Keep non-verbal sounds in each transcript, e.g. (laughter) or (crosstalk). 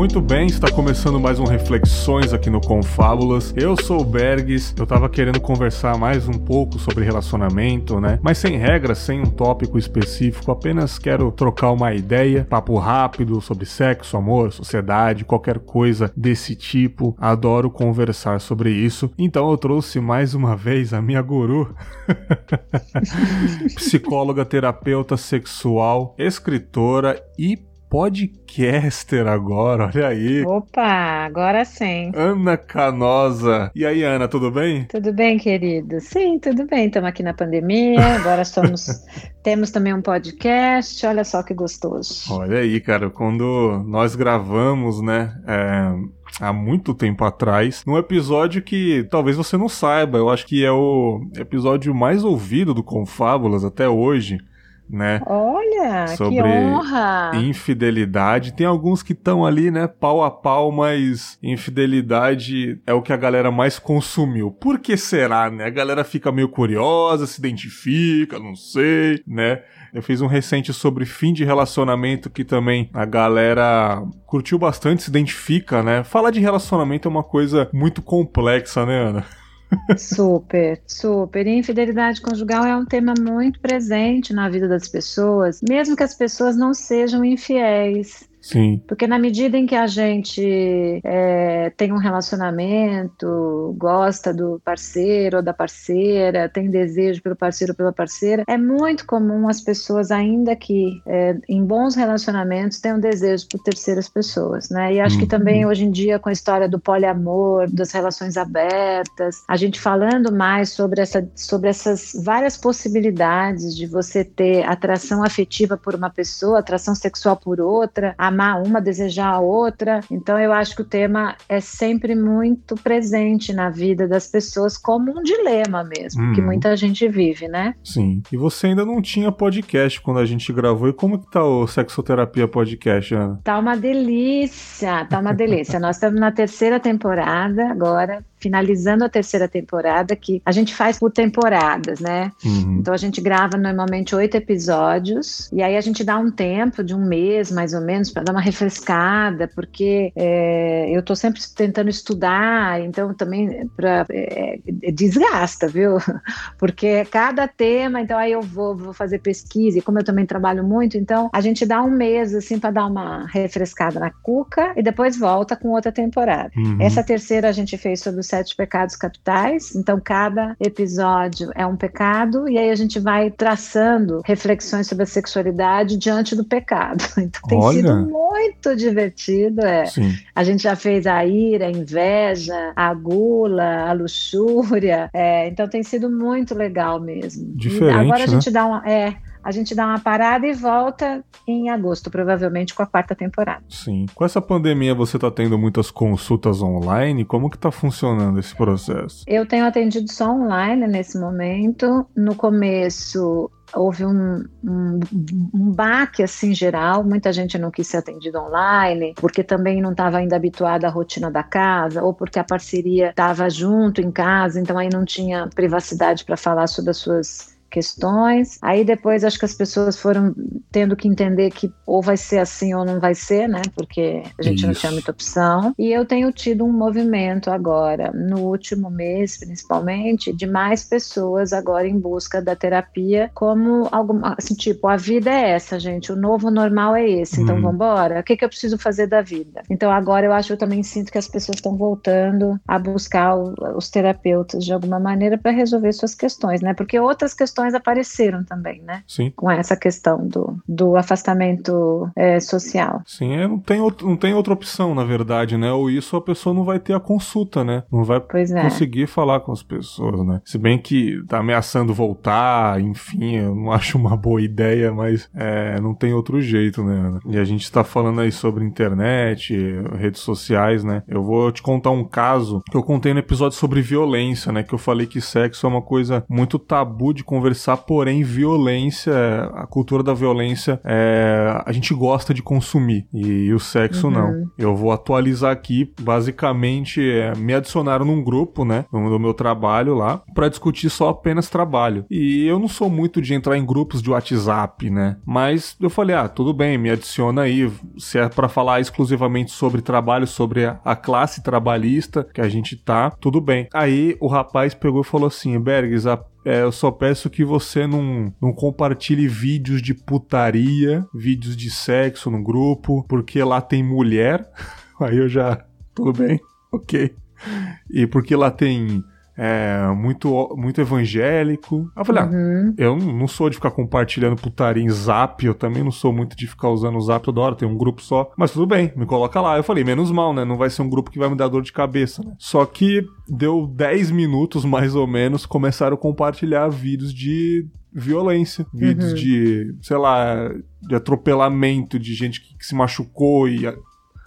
Muito bem, está começando mais um Reflexões aqui no Confábulas. Eu sou o Bergs, eu tava querendo conversar mais um pouco sobre relacionamento, né? Mas sem regras, sem um tópico específico, apenas quero trocar uma ideia, papo rápido sobre sexo, amor, sociedade, qualquer coisa desse tipo. Adoro conversar sobre isso. Então eu trouxe mais uma vez a minha guru, (laughs) psicóloga, terapeuta sexual, escritora e podcaster agora, olha aí. Opa, agora sim. Ana Canosa. E aí, Ana, tudo bem? Tudo bem, querido? Sim, tudo bem. Estamos aqui na pandemia, agora somos. (laughs) Temos também um podcast, olha só que gostoso. Olha aí, cara, quando nós gravamos, né? É há muito tempo atrás, num episódio que talvez você não saiba, eu acho que é o episódio mais ouvido do Confábulas até hoje né? Olha, sobre que honra! Infidelidade. Tem alguns que estão ali, né, pau a pau, mas infidelidade é o que a galera mais consumiu. Por que será, né? A galera fica meio curiosa, se identifica, não sei, né? Eu fiz um recente sobre fim de relacionamento que também a galera curtiu bastante, se identifica, né? Falar de relacionamento é uma coisa muito complexa, né, Ana? Super, super. E infidelidade conjugal é um tema muito presente na vida das pessoas, mesmo que as pessoas não sejam infiéis. Sim. Porque na medida em que a gente é, tem um relacionamento, gosta do parceiro ou da parceira, tem desejo pelo parceiro ou pela parceira, é muito comum as pessoas, ainda que é, em bons relacionamentos, tenham desejo por terceiras pessoas, né? E acho uhum. que também hoje em dia, com a história do poliamor, das relações abertas, a gente falando mais sobre, essa, sobre essas várias possibilidades de você ter atração afetiva por uma pessoa, atração sexual por outra, a amar uma, desejar a outra. Então eu acho que o tema é sempre muito presente na vida das pessoas como um dilema mesmo, uhum. que muita gente vive, né? Sim. E você ainda não tinha podcast quando a gente gravou. E como que tá o Sexoterapia Podcast, Ana? Tá uma delícia, tá uma delícia. Nós estamos na terceira temporada agora, finalizando a terceira temporada, que a gente faz por temporadas, né? Uhum. Então a gente grava normalmente oito episódios, e aí a gente dá um tempo de um mês, mais ou menos, para dar uma refrescada, porque é, eu estou sempre tentando estudar, então também pra, é, é, desgasta, viu? (laughs) Porque cada tema, então aí eu vou, vou fazer pesquisa, e como eu também trabalho muito, então a gente dá um mês assim para dar uma refrescada na cuca e depois volta com outra temporada. Uhum. Essa terceira a gente fez sobre sete pecados capitais. Então, cada episódio é um pecado, e aí a gente vai traçando reflexões sobre a sexualidade diante do pecado. (laughs) Então, tem Olha. sido muito divertido. É. A gente já fez a ira, a inveja, a gula, a luxúria. É, então, tem sido muito legal mesmo. Diferente, e agora a né? gente dá uma. É, a gente dá uma parada e volta em agosto, provavelmente com a quarta temporada. Sim. Com essa pandemia, você está tendo muitas consultas online? Como que está funcionando esse processo? Eu tenho atendido só online nesse momento. No começo, houve um, um, um baque assim geral, muita gente não quis ser atendida online, porque também não estava ainda habituada à rotina da casa, ou porque a parceria estava junto em casa, então aí não tinha privacidade para falar sobre as suas questões. Aí depois acho que as pessoas foram tendo que entender que ou vai ser assim ou não vai ser, né? Porque a gente Isso. não tinha muita opção. E eu tenho tido um movimento agora, no último mês principalmente, de mais pessoas agora em busca da terapia como alguma assim, tipo, a vida é essa, gente, o novo normal é esse, então hum. vamos embora. O que, que eu preciso fazer da vida? Então agora eu acho eu também sinto que as pessoas estão voltando a buscar o, os terapeutas de alguma maneira para resolver suas questões, né? Porque outras questões questões apareceram também, né? Sim. Com essa questão do, do afastamento é, social. Sim, é, não, tem outro, não tem outra opção, na verdade, né? Ou isso a pessoa não vai ter a consulta, né? Não vai é. conseguir falar com as pessoas, né? Se bem que tá ameaçando voltar, enfim, eu não (laughs) acho uma boa ideia, mas é, não tem outro jeito, né? E a gente tá falando aí sobre internet, redes sociais, né? Eu vou te contar um caso que eu contei no episódio sobre violência, né? Que eu falei que sexo é uma coisa muito tabu de conversar conversar, porém, violência, a cultura da violência, é, a gente gosta de consumir. E, o sexo uhum. não. Eu vou atualizar aqui, basicamente, é, me adicionaram num grupo, né, no, no meu trabalho lá, para discutir só apenas trabalho. E eu não sou muito de entrar em grupos de WhatsApp, né? Mas eu falei, ah, tudo bem, me adiciona aí. Se é para falar exclusivamente sobre trabalho, sobre a, a classe trabalhista que a gente tá, tudo bem. Aí o rapaz pegou e falou assim: Bergs, a é, eu só peço que você não, não compartilhe vídeos de putaria, vídeos de sexo no grupo, porque lá tem mulher. (laughs) Aí eu já. Tudo bem, ok. E porque lá tem é, muito, muito evangélico. Aí eu falei, ah, uhum. ah, eu não sou de ficar compartilhando putaria em zap, eu também não sou muito de ficar usando o zap toda hora, tem um grupo só. Mas tudo bem, me coloca lá. Eu falei, menos mal, né? Não vai ser um grupo que vai me dar dor de cabeça, né? Só que deu 10 minutos, mais ou menos, começaram a compartilhar vídeos de violência, vídeos uhum. de, sei lá, de atropelamento, de gente que, que se machucou e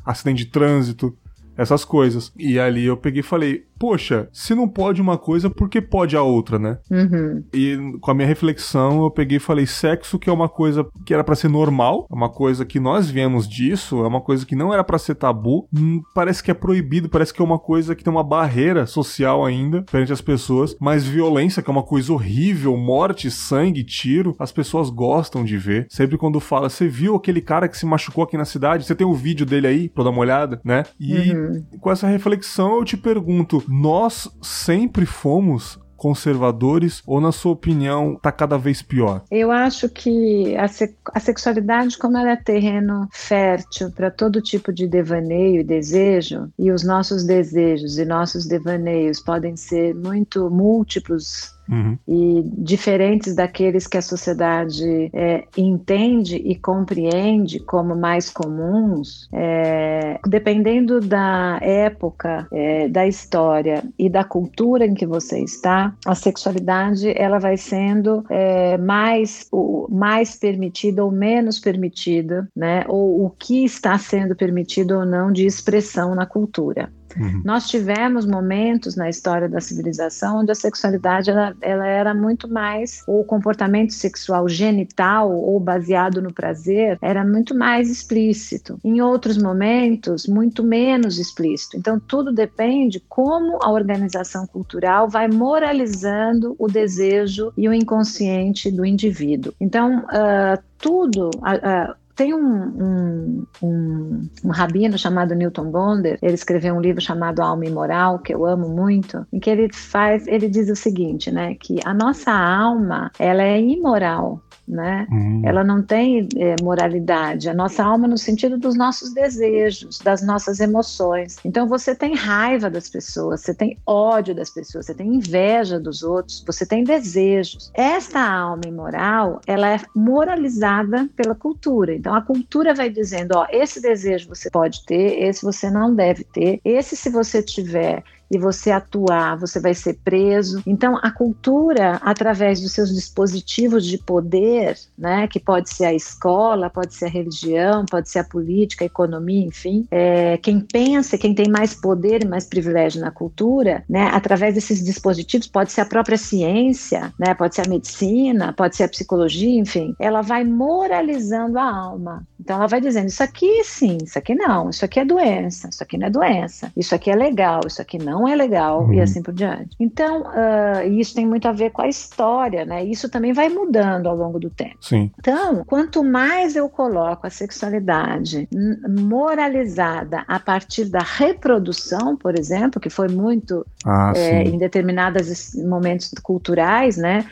acidente de trânsito essas coisas. E ali eu peguei e falei, poxa, se não pode uma coisa, por que pode a outra, né? Uhum. E com a minha reflexão, eu peguei e falei, sexo que é uma coisa que era para ser normal, é uma coisa que nós viemos disso, é uma coisa que não era para ser tabu, hum, parece que é proibido, parece que é uma coisa que tem uma barreira social ainda perante as pessoas, mas violência, que é uma coisa horrível, morte, sangue, tiro, as pessoas gostam de ver. Sempre quando fala, você viu aquele cara que se machucou aqui na cidade? Você tem o um vídeo dele aí pra dar uma olhada, né? E uhum com essa reflexão eu te pergunto: nós sempre fomos conservadores ou, na sua opinião, está cada vez pior? Eu acho que a, se a sexualidade, como ela é terreno fértil para todo tipo de devaneio e desejo, e os nossos desejos e nossos devaneios podem ser muito múltiplos Uhum. e diferentes daqueles que a sociedade é, entende e compreende como mais comuns, é, dependendo da época, é, da história e da cultura em que você está, a sexualidade ela vai sendo é, mais, o, mais permitida ou menos permitida, né? Ou o que está sendo permitido ou não de expressão na cultura. Uhum. Nós tivemos momentos na história da civilização onde a sexualidade ela, ela era muito mais, o comportamento sexual genital ou baseado no prazer era muito mais explícito. Em outros momentos, muito menos explícito. Então, tudo depende como a organização cultural vai moralizando o desejo e o inconsciente do indivíduo. Então, uh, tudo, uh, tem um, um, um, um, rabino chamado Newton Bonder, ele escreveu um livro chamado Alma Imoral, que eu amo muito, em que ele faz, ele diz o seguinte, né, que a nossa alma, ela é imoral, né? Hum. Ela não tem é, moralidade. A nossa alma no sentido dos nossos desejos, das nossas emoções. Então você tem raiva das pessoas, você tem ódio das pessoas, você tem inveja dos outros, você tem desejos. Esta alma imoral, ela é moralizada pela cultura. Então a cultura vai dizendo, ó, esse desejo você pode ter, esse você não deve ter, esse se você tiver e você atuar, você vai ser preso. Então, a cultura, através dos seus dispositivos de poder, né, que pode ser a escola, pode ser a religião, pode ser a política, a economia, enfim, é, quem pensa, quem tem mais poder e mais privilégio na cultura, né, através desses dispositivos, pode ser a própria ciência, né, pode ser a medicina, pode ser a psicologia, enfim, ela vai moralizando a alma. Então, ela vai dizendo: isso aqui sim, isso aqui não, isso aqui é doença, isso aqui não é doença, isso aqui é legal, isso aqui não não é legal uhum. e assim por diante. Então, uh, isso tem muito a ver com a história, né? Isso também vai mudando ao longo do tempo. Sim. Então, quanto mais eu coloco a sexualidade moralizada a partir da reprodução, por exemplo, que foi muito ah, é, em determinados momentos culturais, né?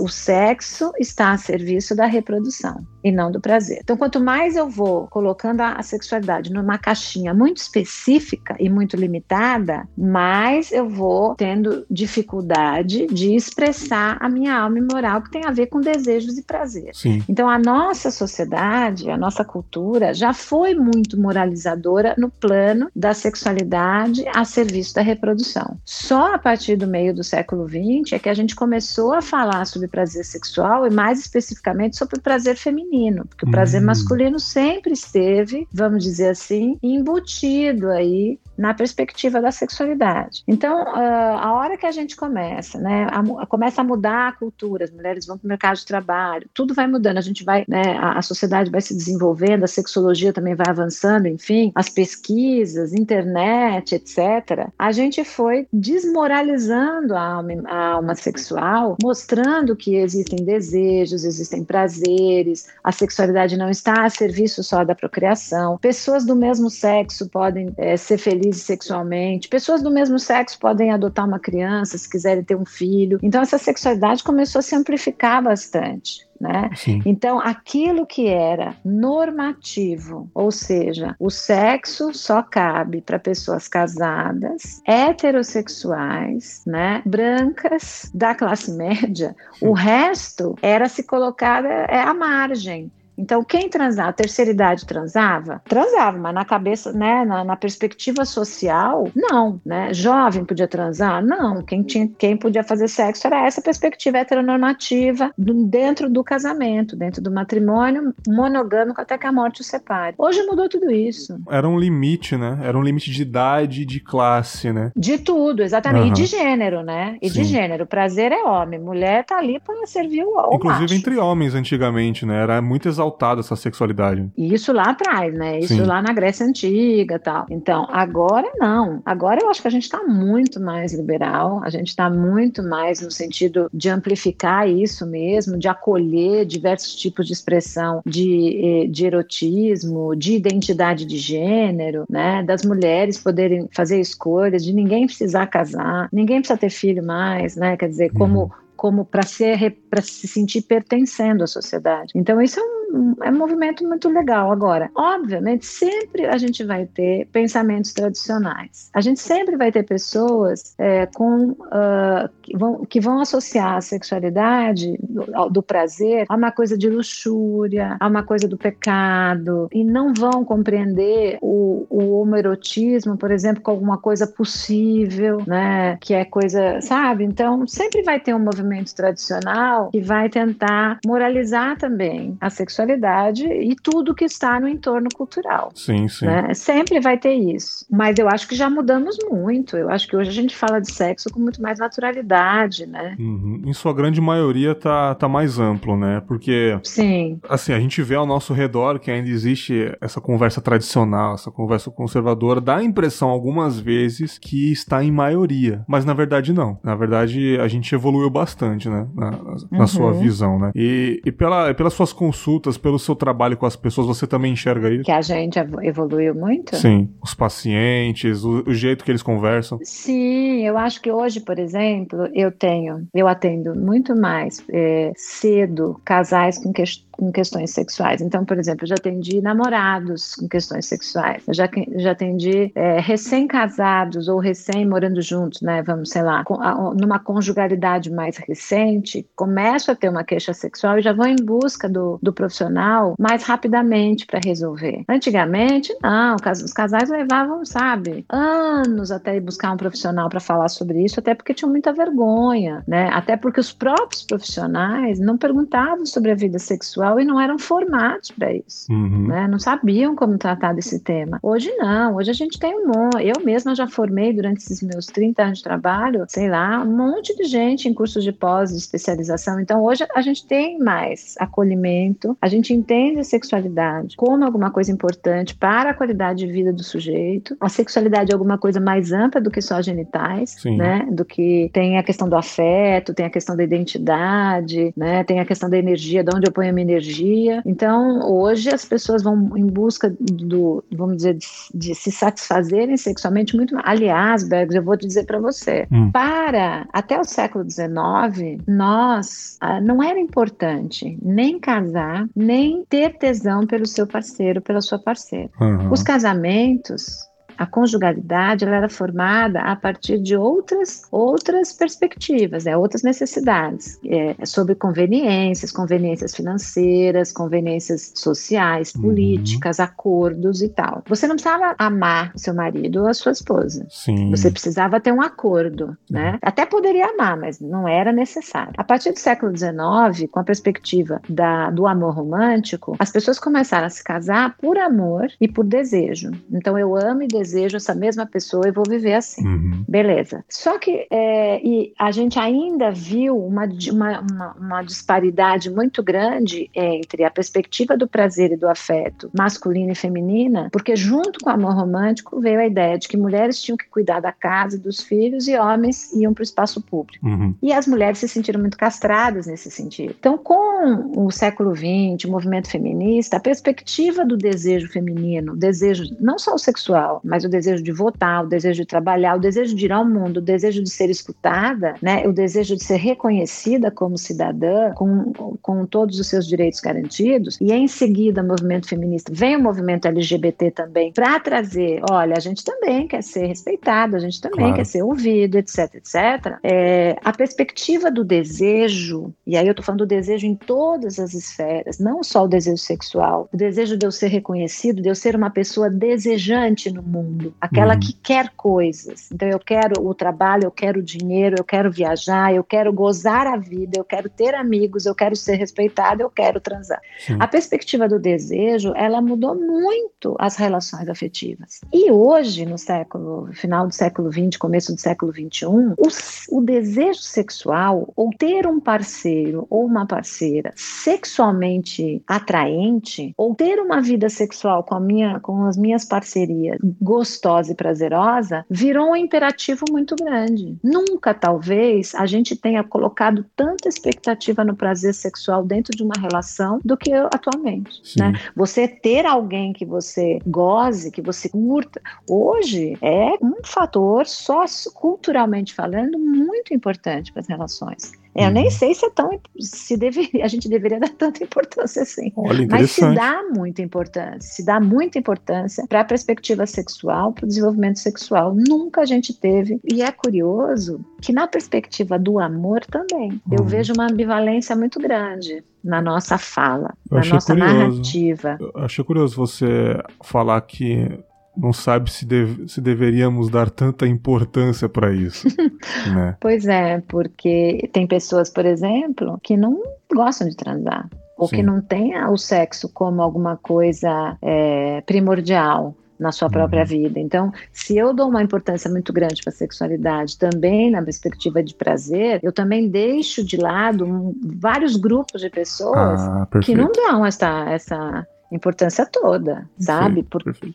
o sexo está a serviço da reprodução e não do prazer. Então, quanto mais eu vou colocando a, a, sexualidade numa caixinha muito específica e muito limitada, mais eu vou tendo dificuldade de expressar a minha alma e moral que tem a ver com desejos e prazer. Sim. Então, a nossa sociedade, a nossa cultura já foi muito moralizadora no plano da sexualidade a serviço da reprodução. Só a partir do meio do século XX é que a gente começou a falar falar sobre prazer sexual e mais especificamente sobre o prazer feminino, porque o prazer hum. masculino sempre esteve, vamos dizer assim, embutido aí na perspectiva da sexualidade. Então, uh, a hora que a gente começa, né, a, começa a mudar a cultura, as mulheres vão para o mercado de trabalho, tudo vai mudando, a gente vai, né, a, a sociedade vai se desenvolvendo, a sexologia também vai avançando, enfim, as pesquisas, internet, etc. A gente foi desmoralizando a alma, a alma sexual, mostrando que existem desejos, existem prazeres, a sexualidade não está a serviço só da procriação. Pessoas do mesmo sexo podem é, ser felizes sexualmente, pessoas do mesmo sexo podem adotar uma criança se quiserem ter um filho. Então, essa sexualidade começou a se amplificar bastante. Né? Então, aquilo que era normativo, ou seja, o sexo só cabe para pessoas casadas, heterossexuais, né, brancas, da classe (laughs) média, Sim. o resto era se colocar é, à margem. Então, quem transava, a terceira idade transava? Transava, mas na cabeça, né, na, na, perspectiva social, não, né? Jovem podia transar? Não. Quem, tinha, quem podia fazer sexo era essa perspectiva heteronormativa dentro do casamento, dentro do matrimônio monogâmico até que a morte o separe. Hoje mudou tudo isso. Era um limite, né? Era um limite de idade, de classe, né? De tudo, exatamente. Uhum. E de gênero, né? E Sim. de gênero. Prazer é homem, mulher tá ali para servir o, Inclusive macho. entre homens antigamente, né? Era muito exaltado exaltada essa sexualidade. Isso lá atrás, né? Isso Sim. lá na Grécia Antiga tal. Então, agora não. Agora eu acho que a gente está muito mais liberal, a gente está muito mais no sentido de amplificar isso mesmo, de acolher diversos tipos de expressão de, eh, de erotismo, de identidade de gênero, né? Das mulheres poderem fazer escolhas, de ninguém precisar casar, ninguém precisa ter filho mais, né? Quer dizer, como uhum como para ser para se sentir pertencendo à sociedade. Então isso é um, é um movimento muito legal. Agora, obviamente, sempre a gente vai ter pensamentos tradicionais. A gente sempre vai ter pessoas é, com uh, que, vão, que vão associar a sexualidade do, do prazer a uma coisa de luxúria, a uma coisa do pecado e não vão compreender o, o homoerotismo, por exemplo, como alguma coisa possível, né? Que é coisa, sabe? Então sempre vai ter um movimento movimento tradicional que vai tentar moralizar também a sexualidade e tudo que está no entorno cultural. Sim, sim. Né? Sempre vai ter isso. Mas eu acho que já mudamos muito. Eu acho que hoje a gente fala de sexo com muito mais naturalidade, né? Uhum. Em sua grande maioria tá, tá mais amplo, né? Porque. Sim. Assim, a gente vê ao nosso redor que ainda existe essa conversa tradicional, essa conversa conservadora, dá a impressão algumas vezes que está em maioria. Mas na verdade não. Na verdade, a gente evoluiu bastante bastante, né? Na, na uhum. sua visão, né? E, e pela, pelas suas consultas, pelo seu trabalho com as pessoas, você também enxerga isso? Que a gente evoluiu muito? Sim. Os pacientes, o, o jeito que eles conversam. Sim, eu acho que hoje, por exemplo, eu tenho, eu atendo muito mais é, cedo casais com questões com questões sexuais. Então, por exemplo, eu já atendi namorados com questões sexuais, eu já, já atendi é, recém-casados ou recém-morando juntos, né? Vamos, sei lá, com, a, numa conjugalidade mais recente, começo a ter uma queixa sexual e já vou em busca do, do profissional mais rapidamente para resolver. Antigamente, não, os casais levavam, sabe, anos até ir buscar um profissional para falar sobre isso, até porque tinham muita vergonha, né? Até porque os próprios profissionais não perguntavam sobre a vida sexual e não eram formados para isso, uhum. né? Não sabiam como tratar desse tema. Hoje não, hoje a gente tem um monte. Eu mesma já formei durante esses meus 30 anos de trabalho, sei lá, um monte de gente em cursos de pós, de especialização. Então hoje a gente tem mais acolhimento, a gente entende a sexualidade como alguma coisa importante para a qualidade de vida do sujeito. A sexualidade é alguma coisa mais ampla do que só genitais, Sim. né? Do que tem a questão do afeto, tem a questão da identidade, né? Tem a questão da energia, de onde eu ponho a minha energia energia. Então, hoje as pessoas vão em busca do, vamos dizer, de, de se satisfazerem sexualmente muito mais. Aliás, Bergs, eu vou te dizer para você, hum. para até o século XIX, nós ah, não era importante nem casar, nem ter tesão pelo seu parceiro, pela sua parceira. Uhum. Os casamentos a conjugalidade ela era formada a partir de outras, outras perspectivas, né, outras necessidades, é, sobre conveniências, conveniências financeiras, conveniências sociais, uhum. políticas, uhum. acordos e tal. Você não precisava amar seu marido ou a sua esposa. Sim. Você precisava ter um acordo, né? Uhum. Até poderia amar, mas não era necessário. A partir do século XIX, com a perspectiva da, do amor romântico, as pessoas começaram a se casar por amor e por desejo. Então eu amo e desejo desejo essa mesma pessoa e vou viver assim. Uhum. Beleza. Só que é, e a gente ainda viu uma, uma, uma, uma disparidade muito grande entre a perspectiva do prazer e do afeto masculino e feminina, porque junto com o amor romântico veio a ideia de que mulheres tinham que cuidar da casa e dos filhos e homens iam para o espaço público. Uhum. E as mulheres se sentiram muito castradas nesse sentido. Então, com o século XX, o movimento feminista, a perspectiva do desejo feminino, desejo não só o sexual, mas o desejo de votar, o desejo de trabalhar, o desejo de ir ao mundo, o desejo de ser escutada, né, o desejo de ser reconhecida como cidadã, com, com todos os seus direitos garantidos, e em seguida o movimento feminista, vem o movimento LGBT também, para trazer, olha, a gente também quer ser respeitado, a gente também claro. quer ser ouvido, etc, etc. É, a perspectiva do desejo, e aí eu estou falando do desejo em todas as esferas, não só o desejo sexual, o desejo de eu ser reconhecido, de eu ser uma pessoa desejante no mundo, aquela uhum. que quer coisas. Então eu quero o trabalho, eu quero o dinheiro, eu quero viajar, eu quero gozar a vida, eu quero ter amigos, eu quero ser respeitada, eu quero transar. Sim. A perspectiva do desejo, ela mudou muito as relações afetivas. E hoje, no século, final do século XX, começo do século XXI, o, o desejo sexual, ou ter um parceiro ou uma parceira sexualmente atraente, ou ter uma vida sexual com, a minha, com as minhas parcerias gostosa e prazerosa, virou um imperativo muito grande. Nunca, talvez, a gente tenha colocado tanta expectativa no prazer sexual dentro de uma relação do que atualmente. Né? Você ter alguém que você goze, que você curta, hoje é um fator socioculturalmente falando muito importante para as relações. Eu uhum. nem sei se é tão se deveria, (laughs) a gente deveria dar tanta importância assim. Olha, Mas se dá muita importância, se dá muita importância para a perspectiva sexual, para o desenvolvimento sexual. Nunca a gente teve. E é curioso que na perspectiva do amor também, uhum. eu vejo uma ambivalência muito grande na nossa fala, eu na nossa curioso. narrativa. Eu achei curioso você falar que não sabe se, deve, se deveríamos dar tanta importância para isso. (laughs) né? Pois é, porque tem pessoas, por exemplo, que não gostam de transar. Ou Sim. que não têm o sexo como alguma coisa é, primordial na sua própria uhum. vida. Então, se eu dou uma importância muito grande para a sexualidade, também na perspectiva de prazer, eu também deixo de lado um, vários grupos de pessoas ah, que não dão essa, essa importância toda, sabe? Porque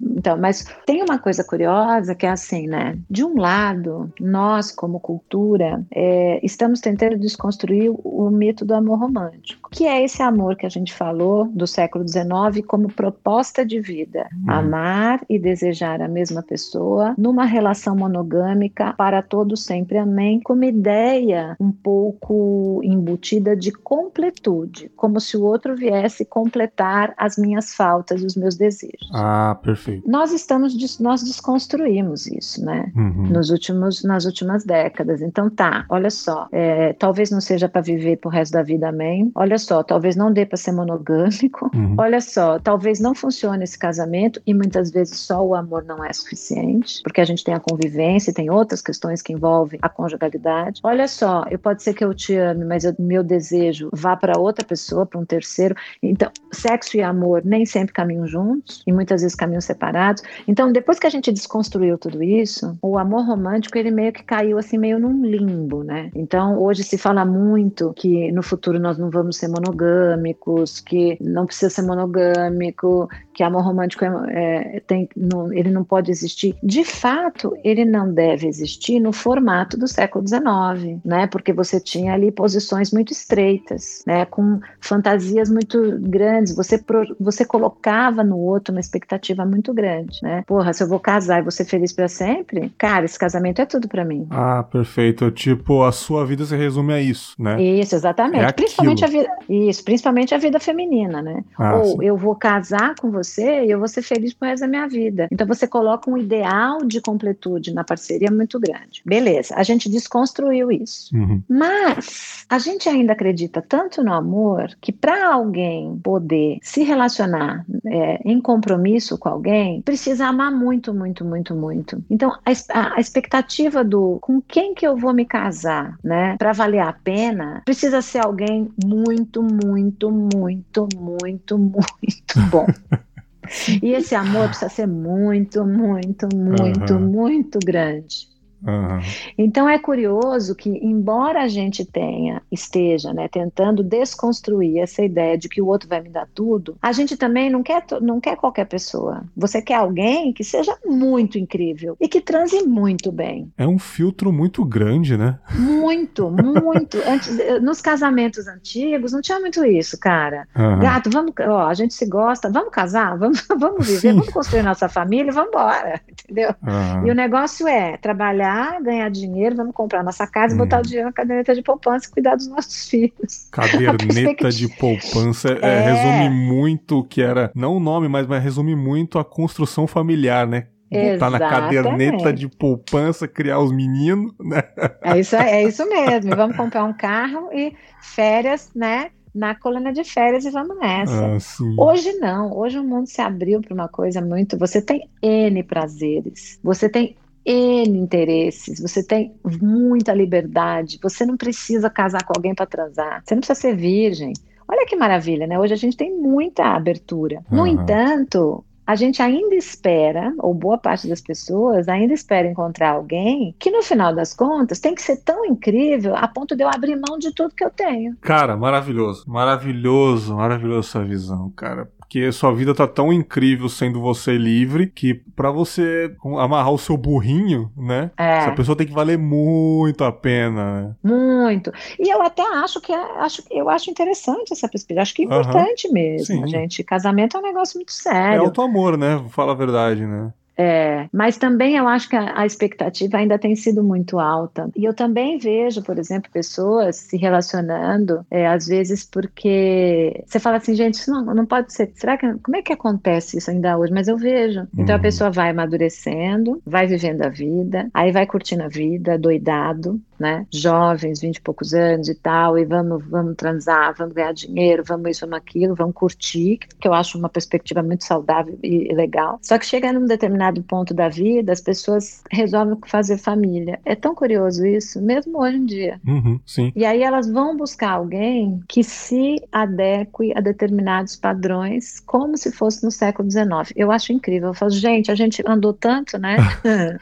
então, mas tem uma coisa curiosa que é assim, né? De um lado, nós, como cultura, é, estamos tentando desconstruir o mito do amor romântico, que é esse amor que a gente falou do século XIX como proposta de vida. Uhum. Amar e desejar a mesma pessoa numa relação monogâmica para todo sempre, amém, como ideia um pouco embutida de completude, como se o outro viesse completar as minhas faltas e os meus desejos. Ah, perfeito. Nós estamos, nós desconstruímos isso, né? Uhum. Nos últimos, nas últimas décadas. Então tá, olha só, é, talvez não seja para viver pro resto da vida, amém. Olha só, talvez não dê para ser monogâmico. Uhum. Olha só, talvez não funcione esse casamento e muitas vezes só o amor não é suficiente, porque a gente tem a convivência, tem outras questões que envolvem a conjugalidade. Olha só, eu pode ser que eu te ame, mas o meu desejo vá para outra pessoa, para um terceiro. Então, sexo e amor nem sempre caminham juntos e muitas vezes caminham separados. Então, depois que a gente desconstruiu tudo isso, o amor romântico ele meio que caiu assim meio num limbo, né? Então, hoje se fala muito que no futuro nós não vamos ser monogâmicos, que não precisa ser monogâmico, que amor romântico é, é, tem, não, ele não pode existir. De fato, ele não deve existir no formato do século XIX, né? Porque você tinha ali posições muito estreitas, né? Com fantasias muito grandes. Você, pro, você colocava no outro uma expectativa muito grande, né? Porra, se eu vou casar e vou ser feliz para sempre, cara, esse casamento é tudo para mim. Ah, perfeito. Tipo, a sua vida se resume a isso, né? Isso, exatamente. É principalmente a vida, isso, principalmente a vida feminina, né? Ah, Ou sim. eu vou casar com você e eu vou ser feliz pro resto da minha vida. Então você coloca um ideal de completude na parceria muito grande. Beleza, a gente desconstruiu isso. Uhum. Mas a gente ainda acredita tanto no amor que para alguém poder se relacionar é, em compromisso com alguém, precisa amar muito, muito, muito, muito. Então, a, a expectativa do com quem que eu vou me casar, né, para valer a pena, precisa ser alguém muito, muito, muito, muito, muito (laughs) bom. e esse amor precisa ser muito, muito, muito, uhum. muito grande. Uhum. Então é curioso que, embora a gente tenha, esteja, né, tentando desconstruir essa ideia de que o outro vai me dar tudo, a gente também não quer, não quer qualquer pessoa. Você quer alguém que seja muito incrível e que transe muito bem. É um filtro muito grande, né? Muito, muito. (laughs) Antes, nos casamentos antigos não tinha muito isso, cara. Uhum. Gato, vamos, ó, a gente se gosta, vamos casar, vamos, (laughs) vamos viver, Sim. vamos construir nossa família, vamos embora, (laughs) entendeu? Uhum. E o negócio é trabalhar trabalhar, ganhar dinheiro, vamos comprar nossa casa, hum. botar o dinheiro na caderneta de poupança e cuidar dos nossos filhos. (laughs) Caderneta de poupança é, é, resume muito o que era, não o nome, mas, mas resume muito a construção familiar, né? botar na caderneta de poupança, criar os meninos, né? É isso, é isso mesmo. Vamos comprar um carro e férias, né? Na colônia de férias e vamos nessa. Ah, hoje não, hoje o mundo se abriu para uma coisa muito. Você tem N prazeres, você tem N interesses, você tem muita liberdade, você não precisa casar com alguém para transar, você não precisa ser virgem. Olha que maravilha, né? Hoje a gente tem muita abertura. No uhum. entanto, a gente ainda espera, ou boa parte das pessoas ainda espera encontrar alguém que no final das contas tem que ser tão incrível a ponto de eu abrir mão de tudo que eu tenho. Cara, maravilhoso, maravilhoso, maravilhoso essa visão, cara porque sua vida tá tão incrível sendo você livre que para você amarrar o seu burrinho, né? É. Essa pessoa tem que valer muito a pena, né? Muito. E eu até acho que é, acho, eu acho interessante essa perspectiva. Acho que é importante uhum. mesmo, Sim. gente. Casamento é um negócio muito sério. É auto amor, né? Fala a verdade, né? É, mas também eu acho que a, a, expectativa ainda tem sido muito alta. E eu também vejo, por exemplo, pessoas se relacionando, é, às vezes porque você fala assim, gente, isso não, não pode ser. Será que como é que acontece isso ainda hoje? Mas eu vejo. Então uhum. a pessoa vai amadurecendo, vai vivendo a vida, aí vai curtindo a vida, doidado, né? Jovens, vinte e poucos anos e tal, e vamos, vamos transar, vamos ganhar dinheiro, vamos isso, vamos aquilo, vamos curtir, que eu acho uma perspectiva muito saudável e, legal. Só que chega num determinado ponto da vida, as pessoas resolvem fazer família. É tão curioso isso, mesmo hoje em dia. Uhum, sim. E aí elas vão buscar alguém que se adeque a determinados padrões, como se fosse no século XIX. Eu acho incrível. Eu falo, gente, a gente andou tanto, né? (laughs)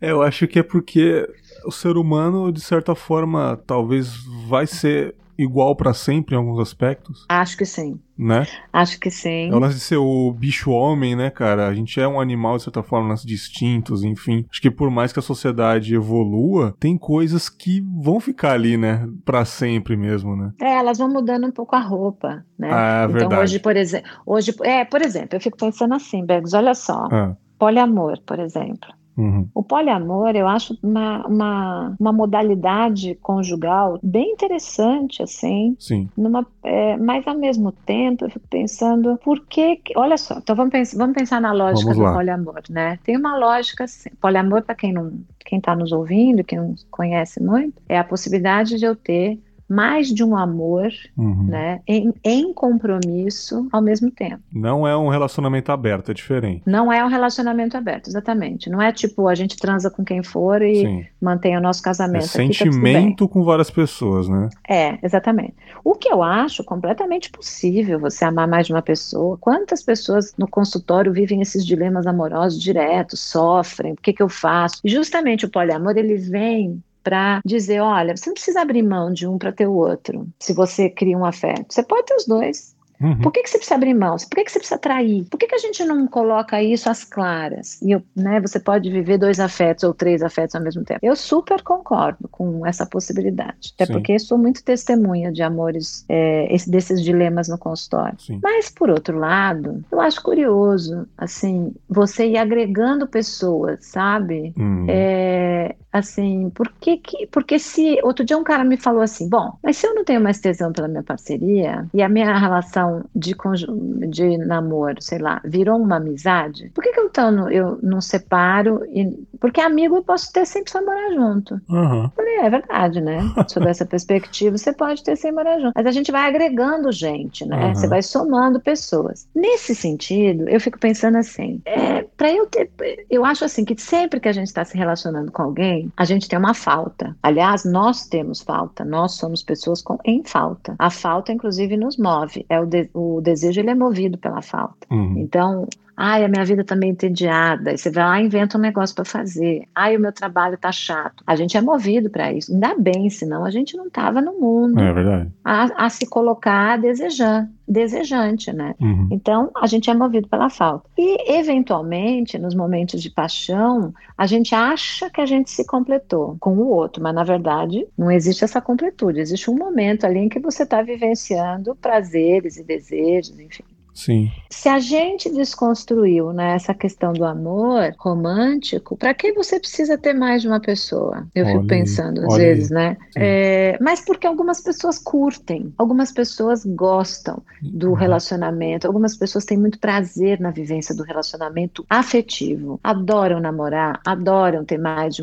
é, eu acho que é porque o ser humano, de certa forma, talvez vai ser igual para sempre em alguns aspectos? Acho que sim. Né? Acho que sim. É o lance de ser o bicho-homem, né, cara? A gente é um animal, de certa forma, lance distintos, enfim. Acho que por mais que a sociedade evolua, tem coisas que vão ficar ali, né? Pra sempre mesmo, né? É, elas vão mudando um pouco a roupa, né? Ah, é então, verdade. hoje, por exemplo, hoje, é, por exemplo, eu fico pensando assim, Bergs, olha só. Ah. Poliamor, por exemplo. Uhum. O poliamor, eu acho uma, uma, uma, modalidade conjugal bem interessante, assim. Sim. Numa, é, mas, ao mesmo tempo, eu fico pensando, por que... que olha só, então vamos, pensar, vamos pensar na lógica do poliamor, né? Tem uma lógica, assim, poliamor, para quem não quem está nos ouvindo, quem não conhece muito, é a possibilidade de eu ter mais de um amor, uhum. né, em, em, compromisso ao mesmo tempo. Não é um relacionamento aberto, é diferente. Não é um relacionamento aberto, exatamente. Não é tipo a gente transa com quem for e Sim. mantém o nosso casamento. É sentimento com várias pessoas, né? É, exatamente. O que eu acho completamente possível você amar mais de uma pessoa. Quantas pessoas no consultório vivem esses dilemas amorosos diretos, sofrem, o que, que eu faço? E justamente o poliamor, ele vem para dizer, olha, você não precisa abrir mão de um para ter o outro, se você cria um afeto. Você pode ter os dois. Uhum. Por que, que você precisa abrir mão? Por que, que você precisa trair? Por que, que a gente não coloca isso às claras? E eu, né, você pode viver dois afetos ou três afetos ao mesmo tempo. Eu super concordo com essa possibilidade. Até Sim. porque sou muito testemunha de amores, é, esse, desses dilemas no consultório. Sim. Mas, por outro lado, eu acho curioso, assim, você ir agregando pessoas, sabe? Uhum. É, assim, por que que, porque se, outro dia um cara me falou assim, bom, mas se eu não tenho mais tesão pela minha parceria e a minha relação de, de namoro, sei lá, virou uma amizade, por que que eu, então, eu não separo e, porque amigo eu posso ter sempre sem morar junto. Uhum. falei, é verdade, né? (laughs) Sob essa perspectiva, você pode ter sem morar junto. Mas a gente vai agregando gente, né? Uhum. Você vai somando pessoas. Nesse sentido, eu fico pensando assim, é, para eu ter, eu acho assim que sempre que a gente está se relacionando com alguém, a gente tem uma falta. Aliás, nós temos falta, nós somos pessoas com, em falta. A falta, inclusive, nos move. É o, de, o desejo ele é movido pela falta. Uhum. Então, Ai, a minha vida tá meio entediada. Você vai lá e inventa um negócio para fazer. Ai, o meu trabalho tá chato. A gente é movido para isso. Ainda bem, senão a gente não tava no mundo. É verdade. A, a se colocar desejando desejante, né? Uhum. Então, a gente é movido pela falta. E, eventualmente, nos momentos de paixão, a gente acha que a gente se completou com o outro, mas na verdade não existe essa completude. Existe um momento ali em que você está vivenciando prazeres e desejos, enfim. Sim. Se a gente desconstruiu né, essa questão do amor romântico, para que você precisa ter mais de uma pessoa? Eu olha fico pensando às vezes, aí. né? É, mas porque algumas pessoas curtem, algumas pessoas gostam do uhum. relacionamento, algumas pessoas têm muito prazer na vivência do relacionamento afetivo, adoram namorar, adoram ter mais de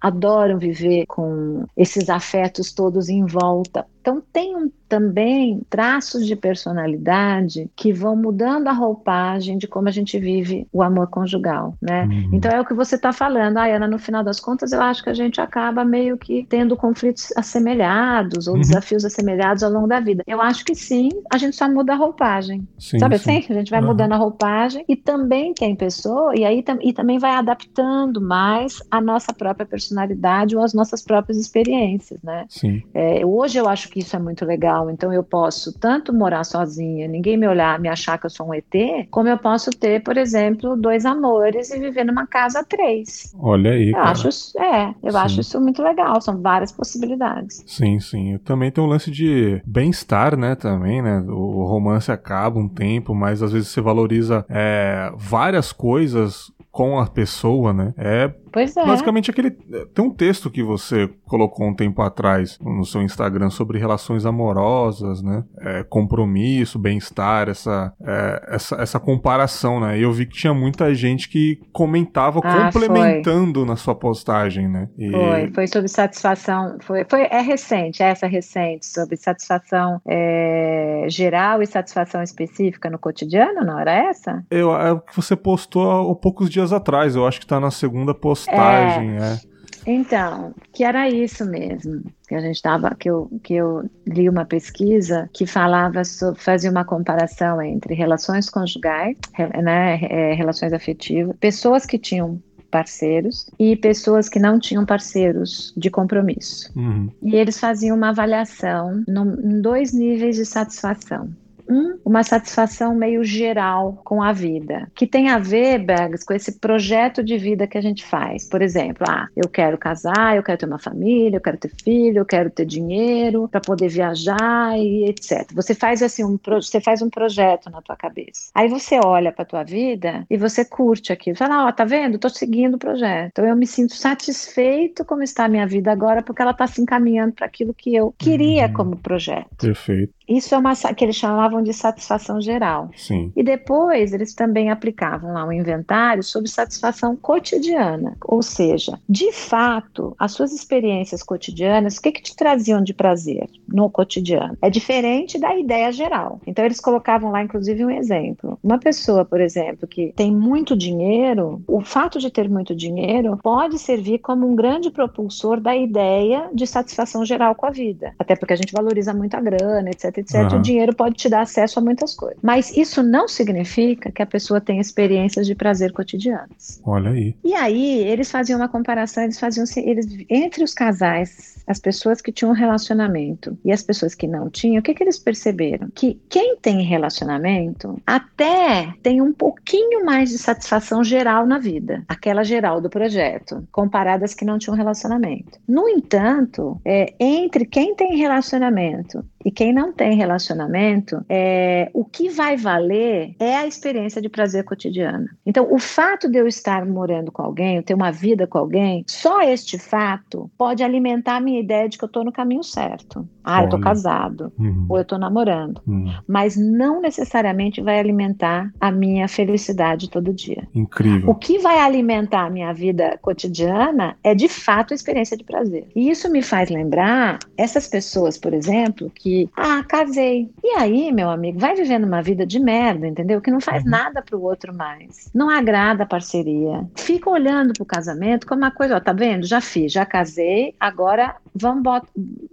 adoram viver com esses afetos todos em volta. Então, tem um, também traços de personalidade que vão mudando a roupagem de como a gente vive o amor conjugal, né? Uhum. Então, é o que você está falando. Ah, Ana, no final das contas, eu acho que a gente acaba meio que tendo conflitos assemelhados ou uhum. desafios assemelhados ao longo da vida. Eu acho que sim, a gente só muda a roupagem. Sim, Sabe sim. assim? A gente vai uhum. mudando a roupagem e também tem pessoa, e aí e também vai adaptando mais a nossa própria personalidade personalidade ou as nossas próprias experiências, né? Sim. É, hoje eu acho que isso é muito legal, então eu posso tanto morar sozinha, ninguém me olhar, me achar que eu sou um ET, como eu posso ter, por exemplo, dois amores e viver numa casa três. Olha aí. Eu cara. acho, é, eu sim. acho isso muito legal, são várias possibilidades. Sim, sim. Também tem um lance de bem-estar, né? Também, né? O romance acaba um tempo, mas às vezes você valoriza é, várias coisas com a pessoa, né? É Pois é. Basicamente aquele. Tem um texto que você colocou um tempo atrás no seu Instagram sobre relações amorosas, né? É, compromisso, bem-estar, essa, é, essa, essa comparação, né? E eu vi que tinha muita gente que comentava ah, complementando foi. na sua postagem, né? E... Foi, foi sobre satisfação. Foi, foi, é recente, é essa recente, sobre satisfação é, geral e satisfação específica no cotidiano, não era essa? Eu, é que você postou há poucos dias atrás, eu acho que tá na segunda postagem é. é. Então, que era isso mesmo, que a gente estava, que eu, que eu li uma pesquisa que falava sobre, fazia uma comparação entre relações conjugais, né, é, relações afetivas, pessoas que tinham parceiros e pessoas que não tinham parceiros de compromisso. Uhum. E eles faziam uma avaliação em dois níveis de satisfação um, uma satisfação meio geral com a vida, que tem a ver, Bergs, com esse projeto de vida que a gente faz. Por exemplo, ah, eu quero casar, eu quero ter uma família, eu quero ter filho, eu quero ter dinheiro para poder viajar e etc. Você faz assim um você faz um projeto na tua cabeça. Aí você olha para tua vida e você curte aquilo. Fala, ó, oh, tá vendo? Tô seguindo o projeto. Então eu me sinto satisfeito como está a minha vida agora porque ela está se encaminhando para aquilo que eu queria uhum. como projeto. Perfeito. Isso é uma que eles chamavam de satisfação geral. Sim. E depois eles também aplicavam lá um inventário sobre satisfação cotidiana, ou seja, de fato, as suas experiências cotidianas, o que, que te traziam de prazer no cotidiano? É diferente da ideia geral. Então eles colocavam lá, inclusive, um exemplo. Uma pessoa, por exemplo, que tem muito dinheiro, o fato de ter muito dinheiro pode servir como um grande propulsor da ideia de satisfação geral com a vida. Até porque a gente valoriza muito a grana, etc etc. Uhum. O dinheiro pode te dar acesso a muitas coisas. Mas isso não significa que a pessoa tenha experiências de prazer cotidianas. Olha aí. E aí, eles faziam uma comparação, eles faziam eles, entre os casais, as pessoas que tinham um relacionamento e as pessoas que não tinham, o que, que eles perceberam? Que quem tem relacionamento até tem um pouquinho mais de satisfação geral na vida, aquela geral do projeto, comparada às que não tinham relacionamento. No entanto, é, entre quem tem relacionamento e quem não tem relacionamento, é, o que vai valer é a experiência de prazer cotidiana. Então, o fato de eu estar morando com alguém, eu ter uma vida com alguém, só este fato pode alimentar a minha ideia de que eu estou no caminho certo. Ah, eu estou casado, uhum. ou eu estou namorando. Uhum. Mas não necessariamente vai alimentar a minha felicidade todo dia. Incrível. O que vai alimentar a minha vida cotidiana é de fato a experiência de prazer. E isso me faz lembrar essas pessoas, por exemplo, que ah, casei. E aí, meu amigo, vai vivendo uma vida de merda, entendeu? Que não faz uhum. nada pro outro mais. Não agrada a parceria. Fica olhando pro casamento como uma coisa, ó, tá vendo? Já fiz, já casei, agora vamos botar,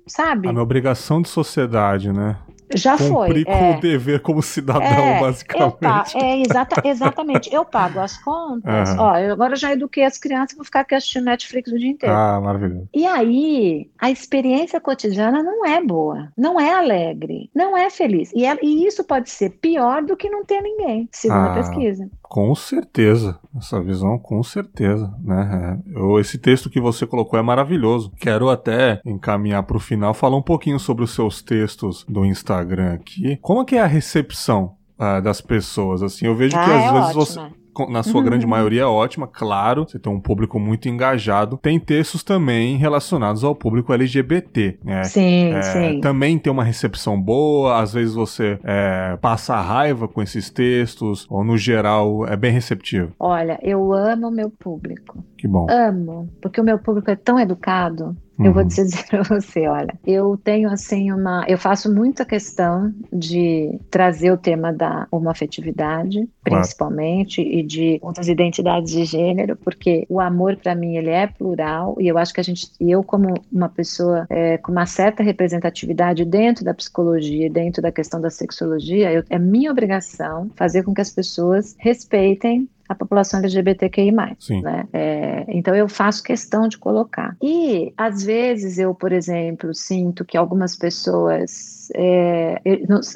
sabe? A minha obrigação de sociedade, né? Já Cumprir foi. com é. o dever como cidadão, é, basicamente. é, exata, exatamente. Eu pago as contas. Uhum. Ó, eu agora já eduquei as crianças, vou ficar aqui assistindo Netflix o dia inteiro. Ah, maravilhoso. E aí, a experiência cotidiana não é boa, não é alegre, não é feliz. E, é, e isso pode ser pior do que não ter ninguém, segundo ah, a pesquisa. Com certeza, essa visão com certeza, né? É, eu, esse texto que você colocou é maravilhoso. Quero até encaminhar para o final, falar um pouquinho sobre os seus textos do Instagram aqui. Como é que é a recepção uh, das pessoas? Assim, eu vejo ah, que às é vezes ótima. você na sua uhum. grande maioria é ótima, claro. Você tem um público muito engajado. Tem textos também relacionados ao público LGBT. Né? Sim, é, sim. Também tem uma recepção boa. Às vezes você é, passa raiva com esses textos, ou no geral é bem receptivo. Olha, eu amo o meu público. Que bom. Amo, porque o meu público é tão educado eu vou uhum. dizer (laughs) para você, olha, eu tenho assim uma, eu faço muita questão de trazer o tema da homoafetividade, principalmente, claro. e de outras identidades de gênero, porque o amor para mim ele é plural e eu acho que a gente, eu como uma pessoa é, com uma certa representatividade dentro da psicologia, dentro da questão da sexologia, eu, é minha obrigação fazer com que as pessoas respeitem a população LGBTQI+. Né? É, então eu faço questão de colocar. E às vezes eu, por exemplo, sinto que algumas pessoas, é,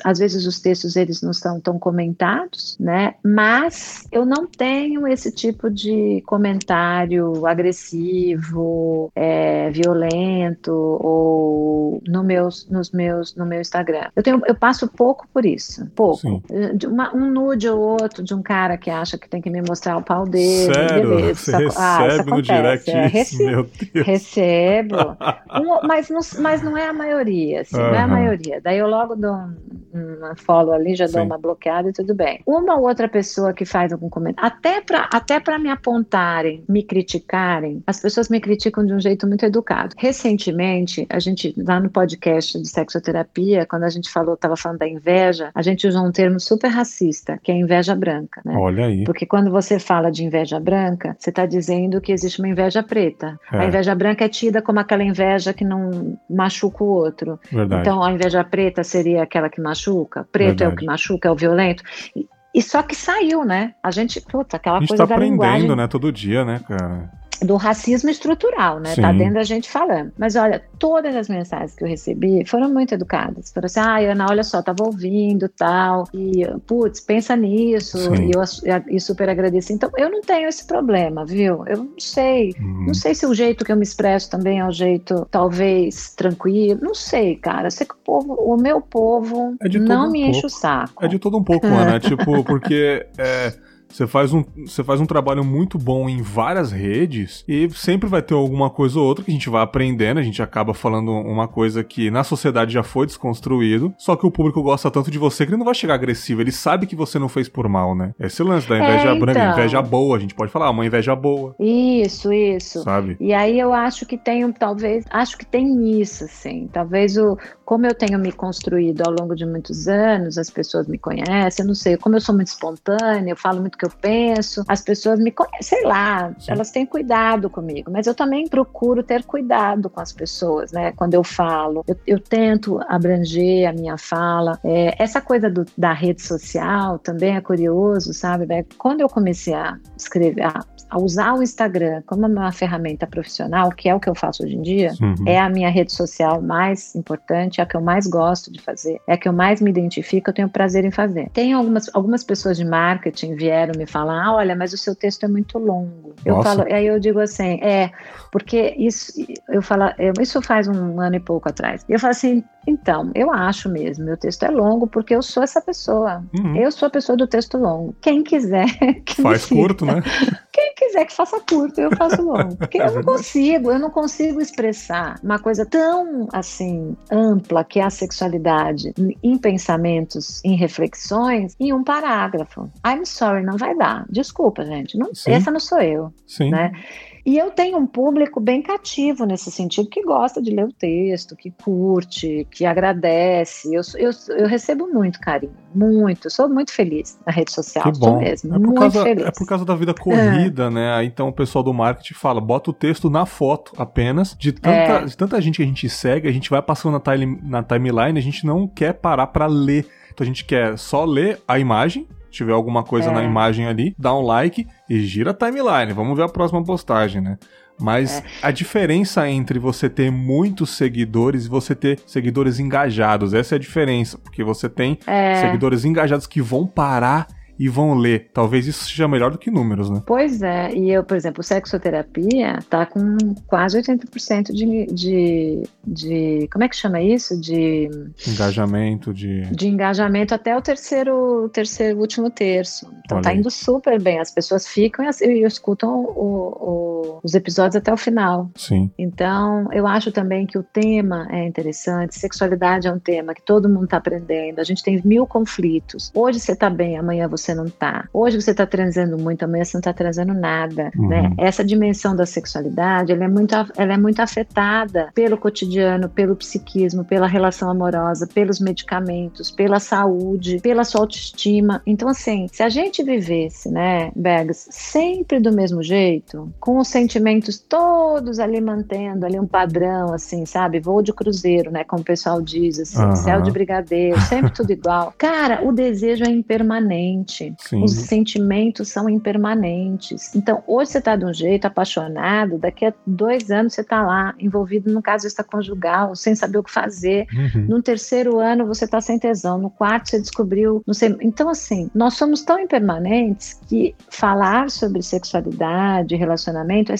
às vezes os textos eles não são tão comentados, né? Mas eu não tenho esse tipo de comentário agressivo, é, violento ou no meus, nos meus, no meu Instagram. Eu tenho, eu passo pouco por isso, pouco. Uma, um nude ou outro de um cara que acha que tem que me mostrar o pau dele. Sério? Beleza. Você ah, recebe no direct é, isso, meu Deus. Recebo. (laughs) um, mas, não, mas não é a maioria, assim, uhum. não é a maioria. Daí eu logo dou um, um follow ali, já Sim. dou uma bloqueada e tudo bem. Uma ou outra pessoa que faz algum comentário, até para até pra me apontarem, me criticarem, as pessoas me criticam de um jeito muito educado. Recentemente, a gente, lá no podcast de sexoterapia, quando a gente falou, estava falando da inveja, a gente usou um termo super racista, que é inveja branca, né? Olha aí. Porque quando você fala de inveja branca, você está dizendo que existe uma inveja preta. É. A inveja branca é tida como aquela inveja que não machuca o outro. Verdade. Então a inveja preta seria aquela que machuca. Preto Verdade. é o que machuca, é o violento. E, e só que saiu, né? A gente, puta, aquela coisa da linguagem. A gente tá aprendendo, né? Todo dia, né, cara? Do racismo estrutural, né? Tá Sim. Tá dentro da gente falando. Mas olha, todas as mensagens que eu recebi foram muito educadas. Foram assim, ah, Ana, olha só, tava ouvindo tal, e putz, pensa nisso, e eu e super agradeci. Então, eu não tenho esse problema, viu? Eu não sei. Uhum. Não sei se o jeito que eu me expresso também é um jeito, talvez, tranquilo. Não sei, cara. Sei que o povo, o meu povo é não um me pouco. enche o saco. É de todo um pouco, né? (laughs) tipo, porque. É você faz, um, você faz um trabalho muito bom em várias redes e sempre vai ter alguma coisa ou outra que a gente vai aprendendo. A gente acaba falando uma coisa que na sociedade já foi desconstruído, só que o público gosta tanto de você que ele não vai chegar agressivo. Ele sabe que você não fez por mal, né? Esse lance da inveja é, branca, então. inveja boa. A gente pode falar, ah, uma inveja boa. Isso, isso. Sabe? E aí eu acho que tem, talvez, acho que tem isso, assim. Talvez o, como eu tenho me construído ao longo de muitos anos, as pessoas me conhecem, eu não sei, como eu sou muito espontânea, eu falo muito que eu penso, as pessoas me conhecem, sei lá, elas têm cuidado comigo, mas eu também procuro ter cuidado com as pessoas, né? Quando eu falo, eu, eu tento abranger a minha fala. É, essa coisa do, da rede social também é curioso, sabe? Né? Quando eu comecei a escrever, a, a usar o Instagram como uma ferramenta profissional, que é o que eu faço hoje em dia, uhum. é a minha rede social mais importante, é a que eu mais gosto de fazer, é a que eu mais me identifico, eu tenho prazer em fazer. Tem algumas, algumas pessoas de marketing vieram me falar, ah, olha, mas o seu texto é muito longo. Eu Nossa. falo, aí eu digo assim, é, porque isso, eu falo, isso faz um ano e pouco atrás. E eu falo assim, então, eu acho mesmo, meu texto é longo porque eu sou essa pessoa. Uhum. Eu sou a pessoa do texto longo. Quem quiser (laughs) que faz curto, né? Quem quiser que faça curto, eu faço longo. (laughs) Porque é eu não consigo, eu não consigo expressar uma coisa tão assim ampla que é a sexualidade em pensamentos, em reflexões, em um parágrafo. I'm sorry, não vai dar. Desculpa, gente. Não, essa não sou eu, Sim. né? E eu tenho um público bem cativo nesse sentido, que gosta de ler o texto, que curte, que agradece. Eu, eu, eu recebo muito carinho, muito. Sou muito feliz na rede social, que bom. mesmo. É por, muito causa, feliz. é por causa da vida corrida, é. né? Então o pessoal do marketing fala, bota o texto na foto apenas. De tanta, é. de tanta gente que a gente segue, a gente vai passando na, time, na timeline, a gente não quer parar para ler. Então a gente quer só ler a imagem, tiver alguma coisa é. na imagem ali, dá um like e gira a timeline. Vamos ver a próxima postagem, né? Mas é. a diferença entre você ter muitos seguidores e você ter seguidores engajados, essa é a diferença. Porque você tem é. seguidores engajados que vão parar e vão ler. Talvez isso seja melhor do que números, né? Pois é, e eu, por exemplo, sexoterapia tá com quase 80% de, de, de. Como é que chama isso? De. Engajamento, de. De engajamento até o terceiro, terceiro último terço. Então Olha tá indo super bem. As pessoas ficam e, e escutam o, o, os episódios até o final. Sim. Então, eu acho também que o tema é interessante. Sexualidade é um tema que todo mundo tá aprendendo. A gente tem mil conflitos. Hoje você tá bem, amanhã você você não tá. Hoje você tá transando muito, amanhã você não tá transando nada, uhum. né? Essa dimensão da sexualidade, ela é muito, ela é muito afetada pelo cotidiano, pelo psiquismo, pela relação amorosa, pelos medicamentos, pela saúde, pela sua autoestima. Então, assim, se a gente vivesse, né, Bergs, sempre do mesmo jeito, com os sentimentos todos ali mantendo ali um padrão, assim, sabe? Voo de cruzeiro, né? Como o pessoal diz, assim, uhum. céu de brigadeiro, sempre (laughs) tudo igual. Cara, o desejo é impermanente. Sim. Os sentimentos são impermanentes. Então, hoje você está de um jeito apaixonado, daqui a dois anos você está lá, envolvido no caso extraconjugal, sem saber o que fazer. Uhum. No terceiro ano você está sem tesão. No quarto você descobriu. Não sei. Então, assim, nós somos tão impermanentes que falar sobre sexualidade, relacionamento é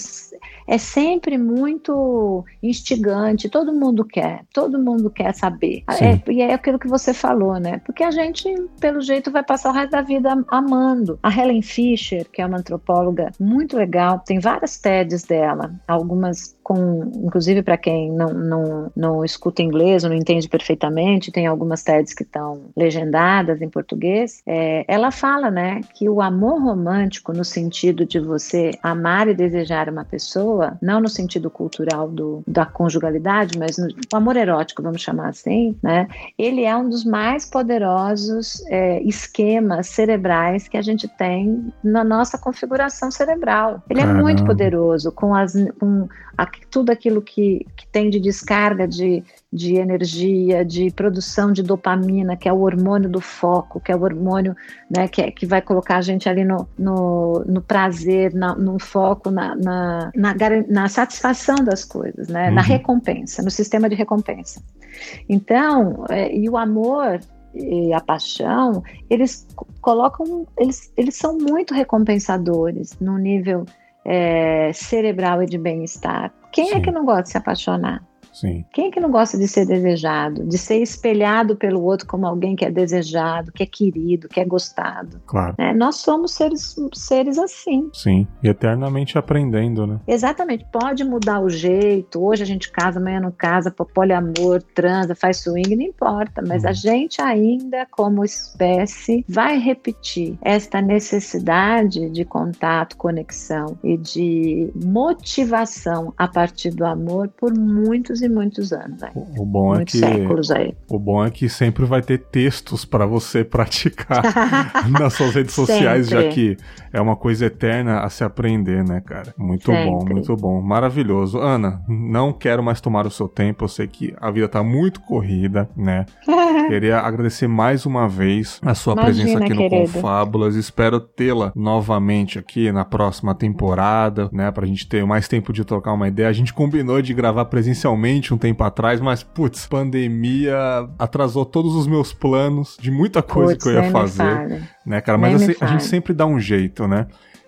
é sempre muito instigante, todo mundo quer, todo mundo quer saber. É, e é aquilo que você falou, né? Porque a gente, pelo jeito, vai passar o resto da vida amando. A Helen Fisher, que é uma antropóloga muito legal, tem várias TEDs dela, algumas com, inclusive para quem não, não, não escuta inglês ou não entende perfeitamente, tem algumas TEDs que estão legendadas em português, é, ela fala, né, que o amor romântico no sentido de você amar e desejar uma pessoa, não no sentido cultural do, da conjugalidade, mas no o amor erótico, vamos chamar assim, né, ele é um dos mais poderosos é, esquemas cerebrais que a gente tem na nossa configuração cerebral. Ele é muito poderoso com as com a, tudo aquilo que, que tem de descarga de, de energia, de produção de dopamina, que é o hormônio do foco, que é o hormônio né, que, é, que vai colocar a gente ali no, no, no prazer, na, no foco, na, na, na, na, satisfação das coisas, né, uhum. na recompensa, no sistema de recompensa. Então, é, e o amor e a paixão, eles colocam, eles, eles são muito recompensadores no nível é, cerebral e de bem-estar. Quem Sim. é que não gosta de se apaixonar? Sim. Quem é que não gosta de ser desejado, de ser espelhado pelo outro como alguém que é desejado, que é querido, que é gostado? Claro. É, nós somos seres, seres assim. Sim, e eternamente aprendendo, né? Exatamente. Pode mudar o jeito. Hoje a gente casa, amanhã não casa, poliamor, transa, faz swing, não importa. Mas a uhum. gente ainda, como espécie, vai repetir esta necessidade de contato, conexão e de motivação a partir do amor por muitos e muitos anos. Né? O, o, bom Muitos é que séculos aí. o bom é que sempre vai ter textos para você praticar (laughs) nas suas redes sociais, já que é uma coisa eterna a se aprender, né, cara? Muito sempre. bom, muito bom, maravilhoso. Ana, não quero mais tomar o seu tempo. Eu sei que a vida tá muito corrida, né? (laughs) Queria agradecer mais uma vez a sua Imagina, presença aqui no querido. Confábulas. Espero tê-la novamente aqui na próxima temporada, né? Pra gente ter mais tempo de trocar uma ideia. A gente combinou de gravar presencialmente um tempo atrás, mas putz, pandemia atrasou todos os meus planos de muita coisa que eu ia fazer, né, cara? Mas assim, a gente sempre dá um jeito, né?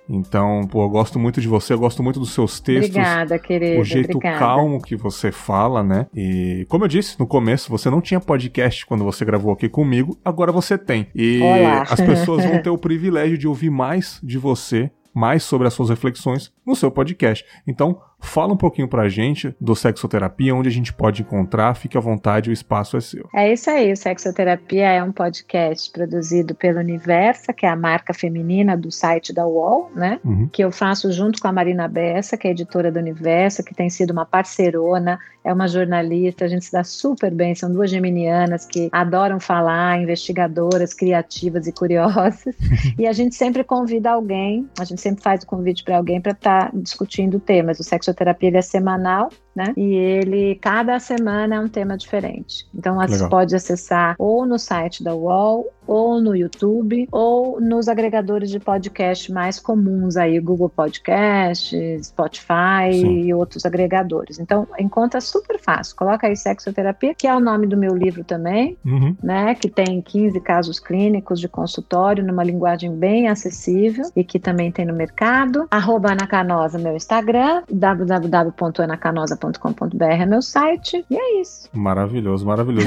Então, pô, eu gosto muito de você, eu gosto muito dos seus textos. Obrigada, querida. O jeito obrigada. calmo que você fala, né? E como eu disse no começo, você não tinha podcast quando você gravou aqui comigo, agora você tem. E Olá. as pessoas vão (laughs) ter o privilégio de ouvir mais de você, mais sobre as suas reflexões no seu podcast. Então, Fala um pouquinho pra gente do Sexoterapia, onde a gente pode encontrar, fique à vontade, o espaço é seu. É isso aí, o Sexoterapia é um podcast produzido pelo Universa, que é a marca feminina do site da UOL, né? Uhum. Que eu faço junto com a Marina Bessa, que é editora do Universa, que tem sido uma parceirona é uma jornalista, a gente se dá super bem, são duas geminianas que adoram falar, investigadoras, criativas e curiosas. (laughs) e a gente sempre convida alguém, a gente sempre faz o convite para alguém para estar tá discutindo temas. O sexoterapia ele é semanal, né? E ele, cada semana é um tema diferente. Então, você pode acessar ou no site da UOL, ou no YouTube, ou nos agregadores de podcast mais comuns aí, Google Podcast, Spotify Sim. e outros agregadores. Então, encontra super fácil. Coloca aí sexoterapia, que é o nome do meu livro também, uhum. né? Que tem 15 casos clínicos de consultório numa linguagem bem acessível e que também tem no mercado. Arroba Ana Canosa, meu Instagram, www.anacanosa.com www.cultura.com.br é meu site. E é isso. Maravilhoso, maravilhoso.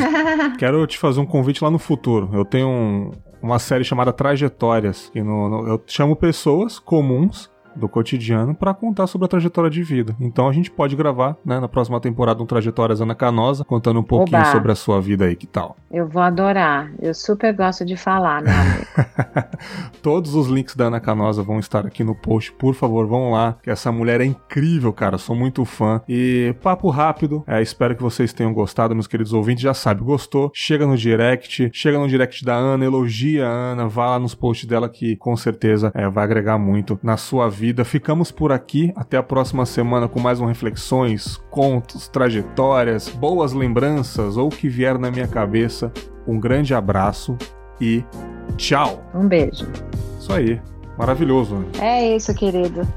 Quero te fazer um convite lá no futuro. Eu tenho um, uma série chamada Trajetórias, que no, no, eu chamo pessoas comuns do cotidiano para contar sobre a trajetória de vida. Então a gente pode gravar, né, na próxima temporada um Trajetórias Ana Canosa, contando um pouquinho Oba. sobre a sua vida aí, que tal? Eu vou adorar. Eu super gosto de falar, né, (laughs) Todos os links da Ana Canosa vão estar aqui no post, por favor, vão lá, que essa mulher é incrível, cara, sou muito fã. E papo rápido, é, espero que vocês tenham gostado, meus queridos ouvintes, já sabe, gostou? Chega no direct, chega no direct da Ana, elogia a Ana, vá lá nos posts dela que com certeza é, vai agregar muito na sua vida vida. Ficamos por aqui. Até a próxima semana com mais um Reflexões, contos, trajetórias, boas lembranças ou o que vier na minha cabeça. Um grande abraço e tchau. Um beijo. Isso aí. Maravilhoso. É isso, querido.